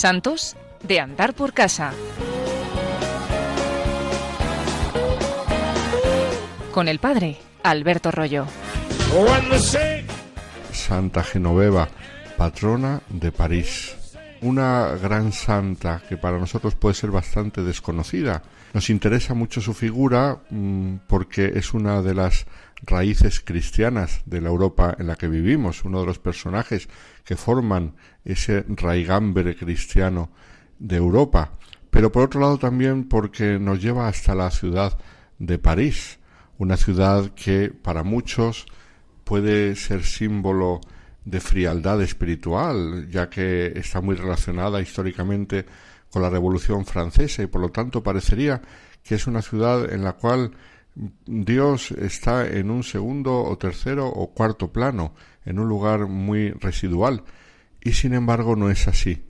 Santos de andar por casa. Con el padre Alberto Rollo. Santa Genoveva, patrona de París. Una gran santa que para nosotros puede ser bastante desconocida. Nos interesa mucho su figura mm, porque es una de las raíces cristianas de la Europa en la que vivimos, uno de los personajes que forman ese raigambre cristiano de Europa, pero por otro lado también porque nos lleva hasta la ciudad de París, una ciudad que para muchos puede ser símbolo de frialdad espiritual, ya que está muy relacionada históricamente con la Revolución Francesa y por lo tanto parecería que es una ciudad en la cual Dios está en un segundo o tercero o cuarto plano, en un lugar muy residual, y sin embargo no es así,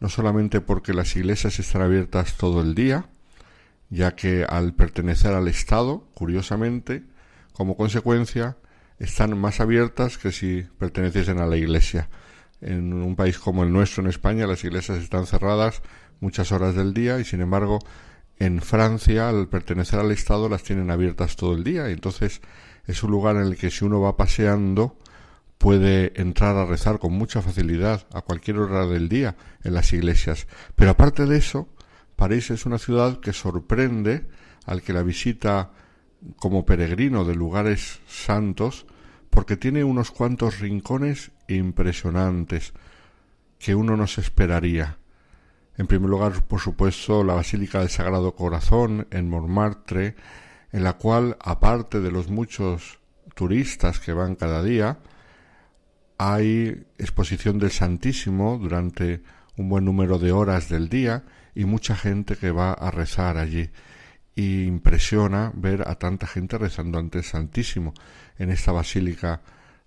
no solamente porque las iglesias están abiertas todo el día, ya que al pertenecer al Estado, curiosamente, como consecuencia, están más abiertas que si perteneciesen a la Iglesia. En un país como el nuestro, en España, las iglesias están cerradas muchas horas del día y, sin embargo, en Francia, al pertenecer al Estado, las tienen abiertas todo el día. Entonces es un lugar en el que si uno va paseando puede entrar a rezar con mucha facilidad a cualquier hora del día en las iglesias. Pero aparte de eso, París es una ciudad que sorprende al que la visita como peregrino de lugares santos porque tiene unos cuantos rincones impresionantes que uno no se esperaría. En primer lugar, por supuesto, la Basílica del Sagrado Corazón en Montmartre, en la cual, aparte de los muchos turistas que van cada día, hay exposición del Santísimo durante un buen número de horas del día y mucha gente que va a rezar allí. Y impresiona ver a tanta gente rezando ante el Santísimo en esta basílica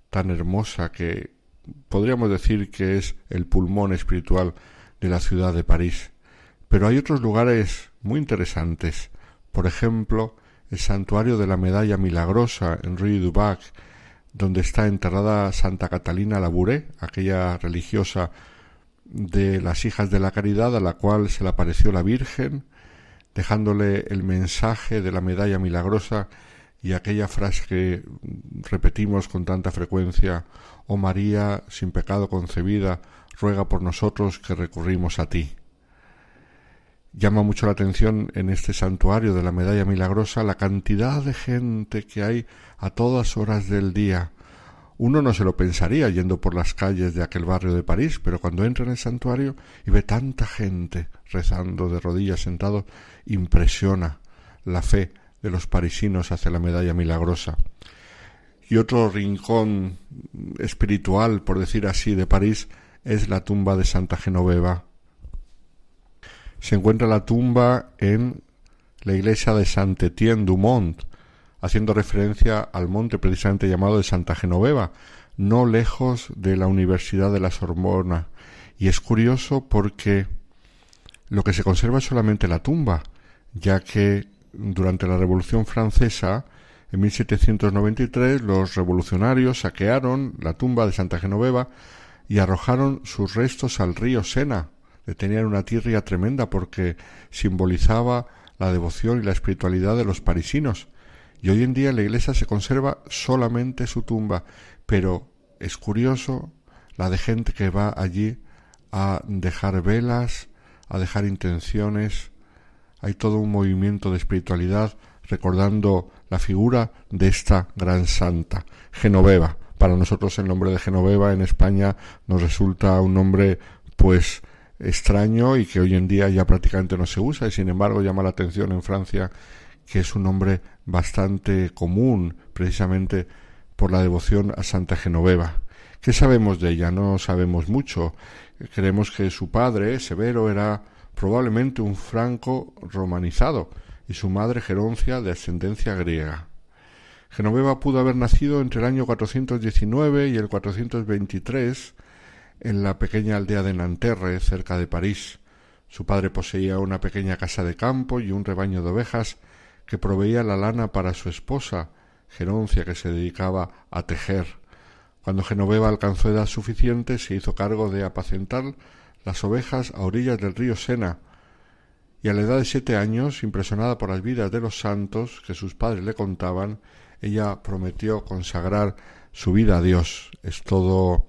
tan hermosa que podríamos decir que es el pulmón espiritual de la ciudad de París. Pero hay otros lugares muy interesantes. Por ejemplo, el santuario de la Medalla Milagrosa en Rue du Bac, donde está enterrada Santa Catalina Labouré, aquella religiosa de las hijas de la caridad a la cual se le apareció la Virgen, dejándole el mensaje de la medalla milagrosa y aquella frase que repetimos con tanta frecuencia, Oh María, sin pecado concebida, ruega por nosotros que recurrimos a ti. Llama mucho la atención en este santuario de la medalla milagrosa la cantidad de gente que hay a todas horas del día. Uno no se lo pensaría yendo por las calles de aquel barrio de París, pero cuando entra en el santuario y ve tanta gente rezando de rodillas sentados, impresiona la fe de los parisinos hacia la medalla milagrosa. Y otro rincón espiritual, por decir así, de París es la tumba de Santa Genoveva. Se encuentra la tumba en la iglesia de Saint-Étienne du Mont, haciendo referencia al monte precisamente llamado de Santa Genoveva, no lejos de la Universidad de la Sorbona. Y es curioso porque lo que se conserva es solamente la tumba, ya que durante la Revolución Francesa, en 1793, los revolucionarios saquearon la tumba de Santa Genoveva y arrojaron sus restos al río Sena. Le tenían una tirria tremenda porque simbolizaba la devoción y la espiritualidad de los parisinos. Y hoy en día la iglesia se conserva solamente su tumba, pero es curioso la de gente que va allí a dejar velas, a dejar intenciones, hay todo un movimiento de espiritualidad recordando la figura de esta gran santa, Genoveva. Para nosotros el nombre de Genoveva en España nos resulta un nombre pues extraño y que hoy en día ya prácticamente no se usa y sin embargo llama la atención en Francia que es un nombre bastante común precisamente por la devoción a Santa Genoveva. ¿Qué sabemos de ella? No sabemos mucho. Creemos que su padre, Severo, era probablemente un franco romanizado, y su madre Geroncia de ascendencia griega. Genoveva pudo haber nacido entre el año 419 y el 423 en la pequeña aldea de Nanterre, cerca de París. Su padre poseía una pequeña casa de campo y un rebaño de ovejas que proveía la lana para su esposa, Geroncia, que se dedicaba a tejer. Cuando Genoveva alcanzó edad suficiente, se hizo cargo de apacentar las ovejas a orillas del río Sena, y a la edad de siete años, impresionada por las vidas de los santos que sus padres le contaban, ella prometió consagrar su vida a Dios. Es todo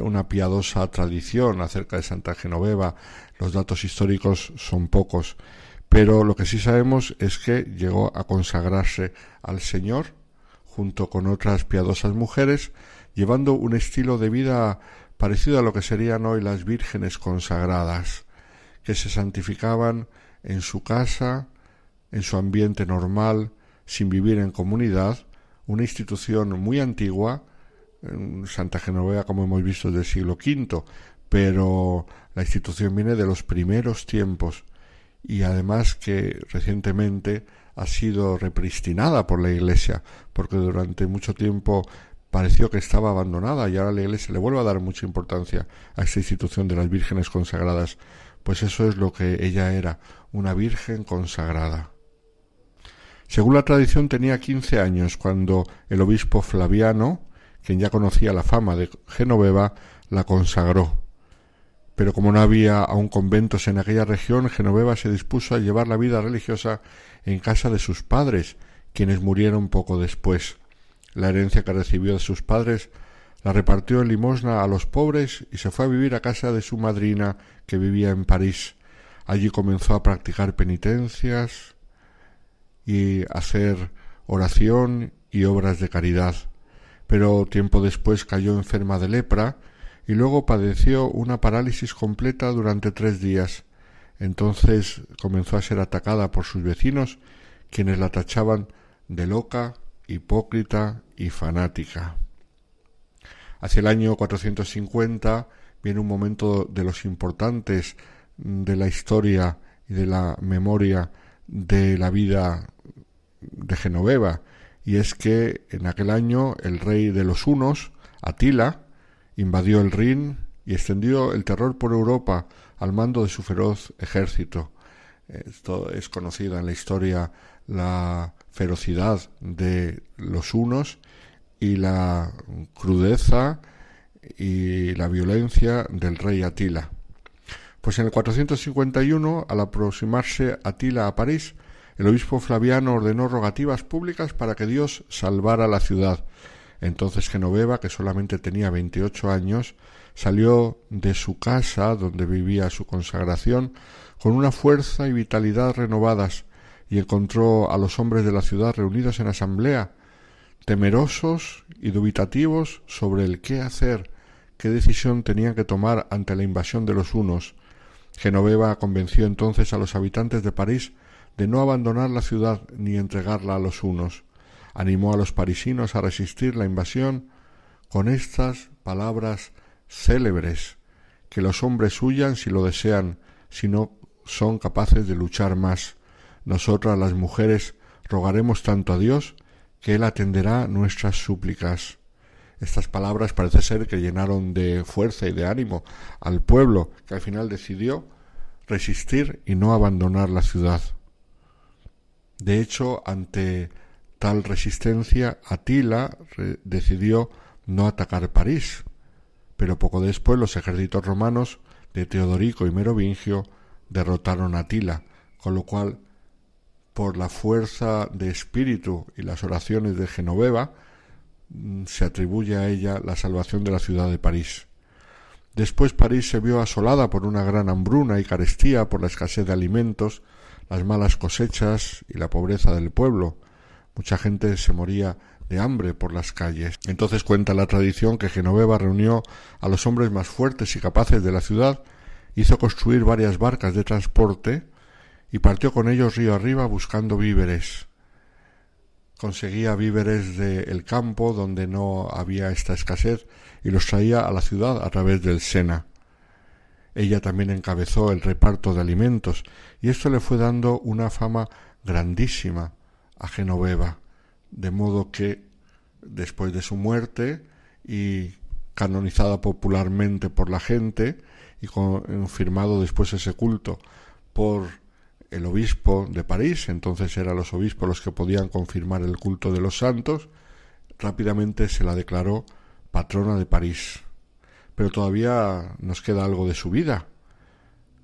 una piadosa tradición acerca de Santa Genoveva. Los datos históricos son pocos, pero lo que sí sabemos es que llegó a consagrarse al Señor junto con otras piadosas mujeres, llevando un estilo de vida parecido a lo que serían hoy las vírgenes consagradas, que se santificaban en su casa, en su ambiente normal, sin vivir en comunidad, una institución muy antigua, Santa Genoveva, como hemos visto, del siglo V, pero la institución viene de los primeros tiempos y además que recientemente ha sido repristinada por la Iglesia, porque durante mucho tiempo pareció que estaba abandonada y ahora la Iglesia le vuelve a dar mucha importancia a esta institución de las vírgenes consagradas, pues eso es lo que ella era, una virgen consagrada. Según la tradición tenía quince años cuando el obispo Flaviano, quien ya conocía la fama de Genoveva, la consagró. Pero como no había aún conventos en aquella región, Genoveva se dispuso a llevar la vida religiosa en casa de sus padres, quienes murieron poco después. La herencia que recibió de sus padres la repartió en limosna a los pobres y se fue a vivir a casa de su madrina que vivía en París. Allí comenzó a practicar penitencias y hacer oración y obras de caridad pero tiempo después cayó enferma de lepra y luego padeció una parálisis completa durante tres días. Entonces comenzó a ser atacada por sus vecinos, quienes la tachaban de loca, hipócrita y fanática. Hacia el año 450 viene un momento de los importantes de la historia y de la memoria de la vida de Genoveva, y es que en aquel año el rey de los hunos, Atila, invadió el Rin y extendió el terror por Europa al mando de su feroz ejército. Esto es conocido en la historia la ferocidad de los hunos y la crudeza y la violencia del rey Atila. Pues en el 451, al aproximarse Atila a París, el obispo Flaviano ordenó rogativas públicas para que Dios salvara la ciudad. Entonces Genoveva, que solamente tenía veintiocho años, salió de su casa donde vivía su consagración con una fuerza y vitalidad renovadas y encontró a los hombres de la ciudad reunidos en asamblea, temerosos y dubitativos sobre el qué hacer, qué decisión tenían que tomar ante la invasión de los unos. Genoveva convenció entonces a los habitantes de París de no abandonar la ciudad ni entregarla a los unos. Animó a los parisinos a resistir la invasión con estas palabras célebres que los hombres huyan si lo desean, si no son capaces de luchar más. Nosotras las mujeres rogaremos tanto a Dios que Él atenderá nuestras súplicas. Estas palabras parece ser que llenaron de fuerza y de ánimo al pueblo, que al final decidió resistir y no abandonar la ciudad. De hecho, ante tal resistencia, Atila decidió no atacar París, pero poco después los ejércitos romanos de Teodorico y Merovingio derrotaron a Atila, con lo cual, por la fuerza de espíritu y las oraciones de Genoveva, mm, se atribuye a ella la salvación de la ciudad de París. Después París se vio asolada por una gran hambruna y carestía por la escasez de alimentos, las malas cosechas y la pobreza del pueblo. Mucha gente se moría de hambre por las calles. Entonces cuenta la tradición que Genoveva reunió a los hombres más fuertes y capaces de la ciudad, hizo construir varias barcas de transporte y partió con ellos río arriba buscando víveres. Conseguía víveres del campo donde no había esta escasez y los traía a la ciudad a través del Sena. Ella también encabezó el reparto de alimentos y esto le fue dando una fama grandísima a Genoveva, de modo que después de su muerte y canonizada popularmente por la gente y confirmado después ese culto por el obispo de París, entonces eran los obispos los que podían confirmar el culto de los santos, rápidamente se la declaró patrona de París pero todavía nos queda algo de su vida.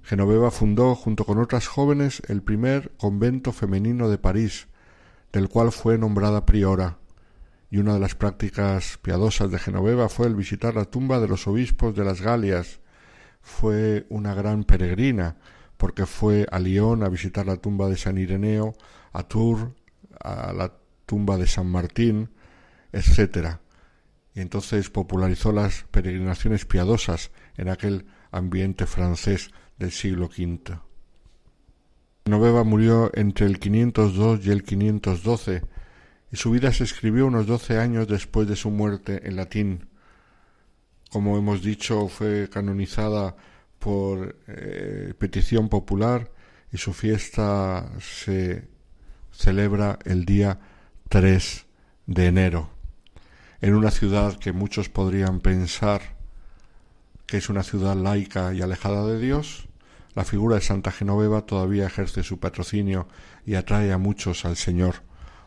Genoveva fundó, junto con otras jóvenes, el primer convento femenino de París, del cual fue nombrada priora, y una de las prácticas piadosas de Genoveva fue el visitar la tumba de los obispos de las Galias. Fue una gran peregrina, porque fue a Lyon a visitar la tumba de San Ireneo, a Tours, a la tumba de San Martín, etc. Y entonces popularizó las peregrinaciones piadosas en aquel ambiente francés del siglo V. Genoveva murió entre el 502 y el 512 y su vida se escribió unos doce años después de su muerte en latín. Como hemos dicho, fue canonizada por eh, petición popular y su fiesta se celebra el día 3 de enero, en una ciudad que muchos podrían pensar que es una ciudad laica y alejada de Dios, la figura de Santa Genoveva todavía ejerce su patrocinio y atrae a muchos al Señor.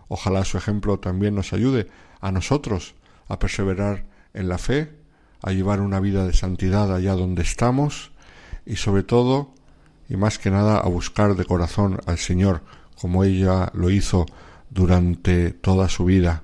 Ojalá su ejemplo también nos ayude a nosotros a perseverar en la fe, a llevar una vida de santidad allá donde estamos y sobre todo y más que nada a buscar de corazón al Señor como ella lo hizo durante toda su vida.